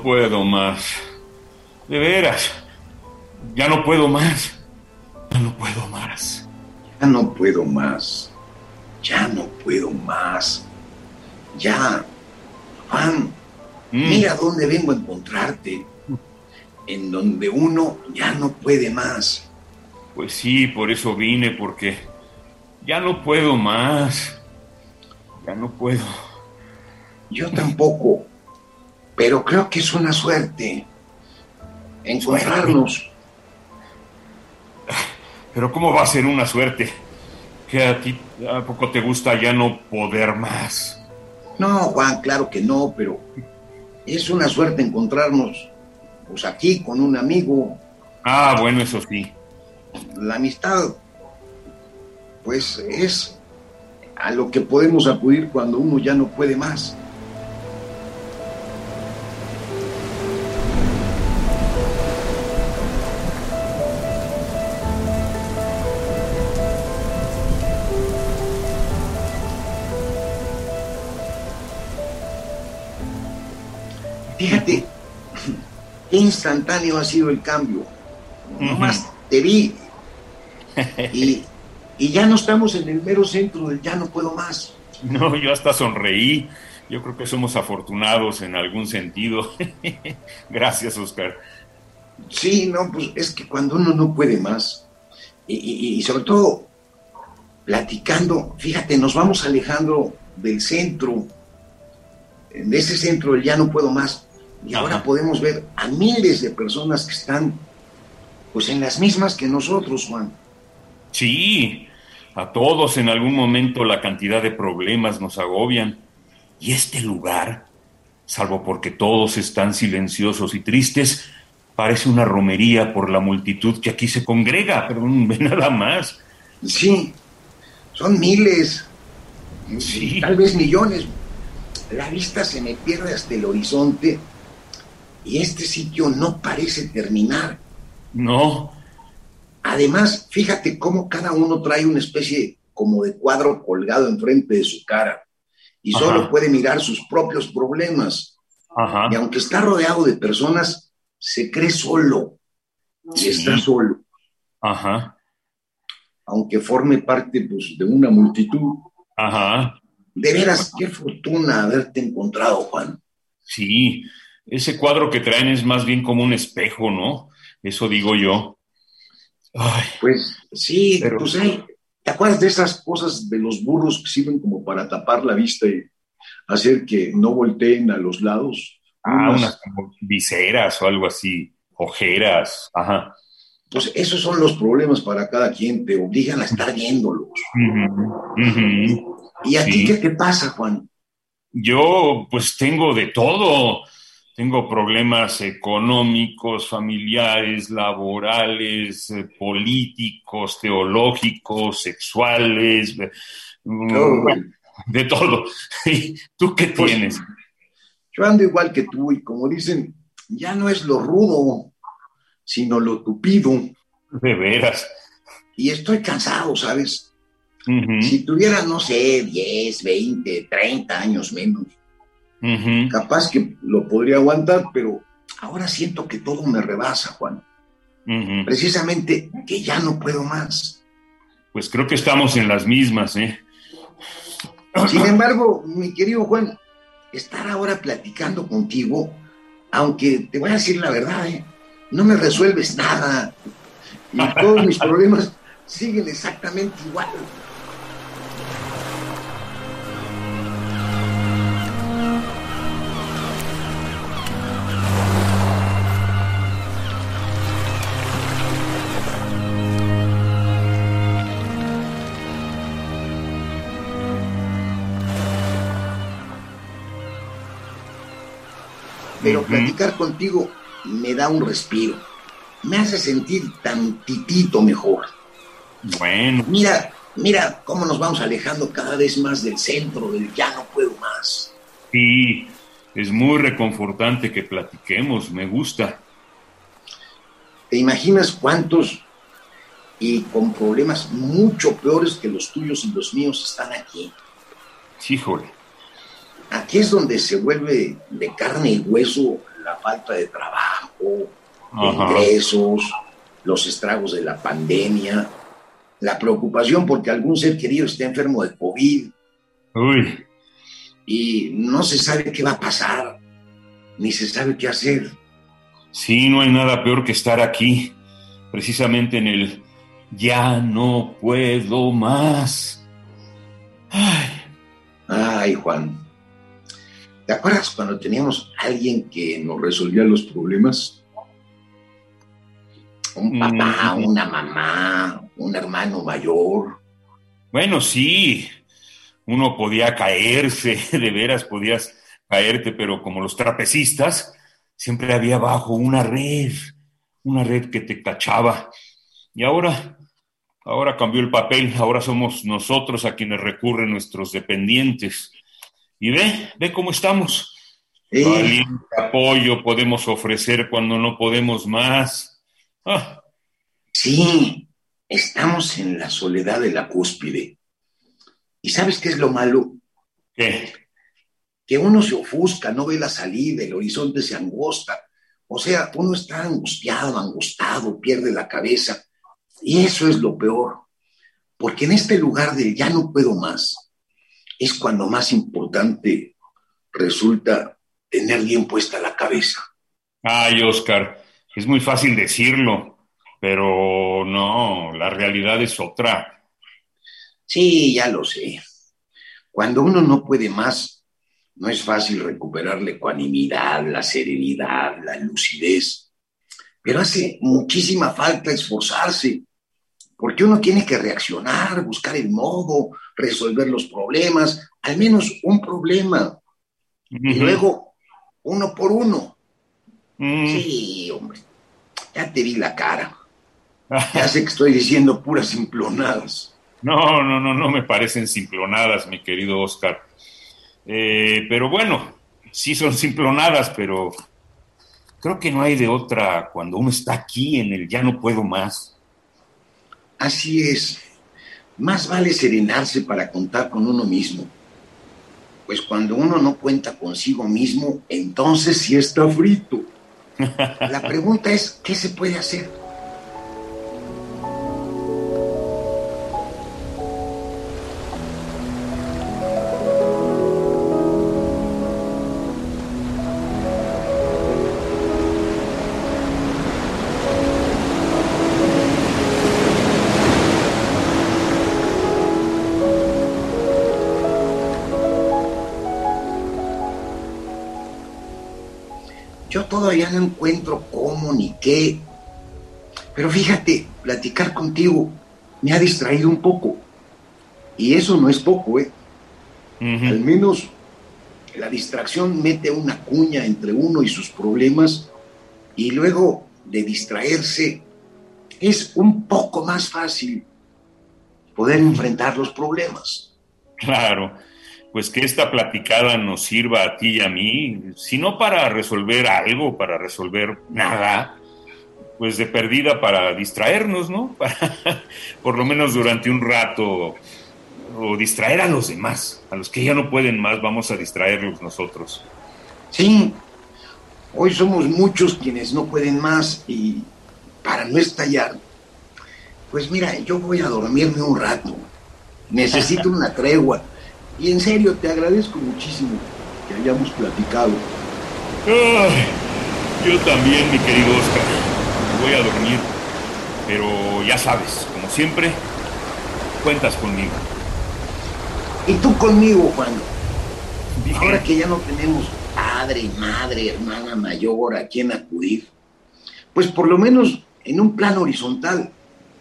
No puedo más. De veras, ya no puedo más. Ya no puedo más. Ya no puedo más. Ya no puedo más. Ya. Juan, Mm. mira dónde vengo a encontrarte. En donde uno ya no puede más. Pues sí, por eso vine, porque ya no puedo más. Ya no puedo. Yo tampoco. Pero creo que es una suerte. Encontrarnos. Pero ¿cómo va a ser una suerte? Que a ti a poco te gusta ya no poder más. No, Juan, claro que no, pero es una suerte encontrarnos pues aquí con un amigo. Ah, bueno, eso sí. La amistad, pues es a lo que podemos acudir cuando uno ya no puede más. Fíjate, qué instantáneo ha sido el cambio. Nomás te vi y, y ya no estamos en el mero centro del ya no puedo más. No, yo hasta sonreí. Yo creo que somos afortunados en algún sentido. Gracias, Oscar. Sí, no, pues es que cuando uno no puede más, y, y- y sobre todo platicando, fíjate, nos vamos alejando del centro, de ese centro del ya no puedo más, y ahora podemos ver a miles de personas que están pues en las mismas que nosotros, Juan. Sí, a todos en algún momento la cantidad de problemas nos agobian. Y este lugar, salvo porque todos están silenciosos y tristes, parece una romería por la multitud que aquí se congrega, pero ve nada más. Sí, son miles, Sí. tal vez millones. La vista se me pierde hasta el horizonte y este sitio no parece terminar. No, Además, fíjate cómo cada uno trae una especie como de cuadro colgado enfrente de su cara y Ajá. solo puede mirar sus propios problemas. ajá. Y aunque está rodeado de personas, se cree solo y Sí. está solo, Ajá, aunque forme parte pues, de una multitud. ajá. De veras, qué fortuna haberte encontrado, Juan. Sí, ese cuadro que traen es más bien como un espejo, ¿no? Eso digo yo. Ay, Pues sí, Pero- pues hay. ¿Te acuerdas de esas cosas de los burros que sirven como para tapar la vista y hacer que no volteen a los lados? ah, Unas- unas como viseras o algo así, ojeras, ajá. Pues esos son los problemas para cada quien, te obligan a estar viéndolos. Ujú. ¿Y a Sí. ti qué te pasa, Juan? Yo pues tengo de todo. Tengo problemas económicos, familiares, laborales, eh, políticos, teológicos, sexuales, eh, mm, de todo. ¿Y ¿Tú qué Pues- tienes? Yo ando igual que tú y como dicen, ya no es lo rudo, sino lo tupido. De veras. Y estoy cansado, ¿sabes? Si tuviera, no sé, 10, 20, 30 años menos, capaz que lo podría aguantar, pero ahora siento que todo me rebasa, Juan. Precisamente que ya no puedo más. Pues creo que estamos en las mismas, ¿eh? Sin embargo, mi querido Juan, estar ahora platicando contigo, aunque te voy a decir la verdad, ¿eh? no me resuelves nada. Y todos mis problemas siguen exactamente igual. Pero platicar contigo me da un respiro. Me hace sentir tantitito mejor. Bueno. Mira, mira cómo nos vamos alejando cada vez más del centro, del ya no puedo más. Sí, es muy reconfortante que platiquemos, me gusta. ¿Te imaginas cuántos y con problemas mucho peores que los tuyos y los míos están aquí? Híjole. Aquí es donde se vuelve de carne y hueso la falta de trabajo, de ingresos, los estragos de la pandemia, la preocupación porque algún ser querido esté enfermo de COVID. Uy. Y no se sabe qué va a pasar, ni se sabe qué hacer. Sí, no hay nada peor que estar aquí, precisamente en el ya no puedo más. Ay, Ay Juan, ¿te acuerdas cuando teníamos alguien que nos resolvía los problemas? Un papá, mm. una mamá, un hermano mayor. Bueno, sí, uno podía caerse, de veras podías caerte, pero como los trapecistas, siempre había abajo una red, una red que te cachaba. Y ahora, ahora cambió el papel, ahora somos nosotros a quienes recurren nuestros dependientes. Y ve, ve cómo estamos. ¿Qué apoyo podemos ofrecer cuando no podemos más? Ah. Sí, estamos en la soledad de la cúspide. ¿Y sabes qué es lo malo? ¿Qué? Que uno se ofusca, no ve la salida, el horizonte se angosta. O sea, uno está angustiado, angustado, pierde la cabeza. Y eso es lo peor. Porque en este lugar del ya no puedo más, es cuando más importante resulta tener bien puesta la cabeza. Ay, Oscar, es muy fácil decirlo, pero no, la realidad es otra. Sí, ya lo sé. Cuando uno no puede más, no es fácil recuperar la ecuanimidad, la serenidad, la lucidez. Pero hace muchísima falta esforzarse, porque uno tiene que reaccionar, buscar el modo, resolver los problemas, al menos un problema. Y luego, uno por uno. Sí, hombre, ya te vi la cara. Ya sé que estoy diciendo puras simplonadas. No, no, no, no me parecen simplonadas, mi querido Oscar. Eh, pero bueno, sí son simplonadas, pero creo que no hay de otra cuando uno está aquí en el ya no puedo más. Así es. Más vale serenarse para contar con uno mismo. Pues cuando uno no cuenta consigo mismo, entonces sí está frito. La pregunta es, ¿qué se puede hacer? Yo todavía no encuentro cómo ni qué. Pero fíjate, platicar contigo me ha distraído un poco. Y eso no es poco, ¿eh? Al menos la distracción mete una cuña entre uno y sus problemas y luego de distraerse es un poco más fácil poder enfrentar los problemas. Claro pues que esta platicada nos sirva a ti y a mí, si no para resolver algo, para resolver nada, pues de perdida para distraernos, ¿no? Para, por lo menos durante un rato, o distraer a los demás, a los que ya no pueden más, vamos a distraerlos nosotros. Sí, hoy somos muchos quienes no pueden más y para no estallar, pues mira, yo voy a dormirme un rato, necesito una tregua y en serio, te agradezco muchísimo que hayamos platicado. yo también, mi querido Oscar. Voy a dormir. Pero ya sabes, como siempre, cuentas conmigo. Y tú conmigo, Juan. Ahora que ya no tenemos padre, madre, hermana mayor a quien acudir, pues por lo menos en un plano horizontal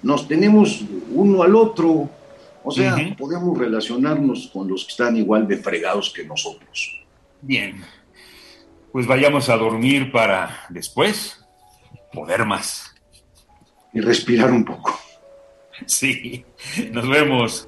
nos tenemos uno al otro o sea, podemos relacionarnos con los que están igual de fregados que nosotros. Bien. pues vayamos a dormir para después poder más. Y respirar un poco. Sí, nos vemos.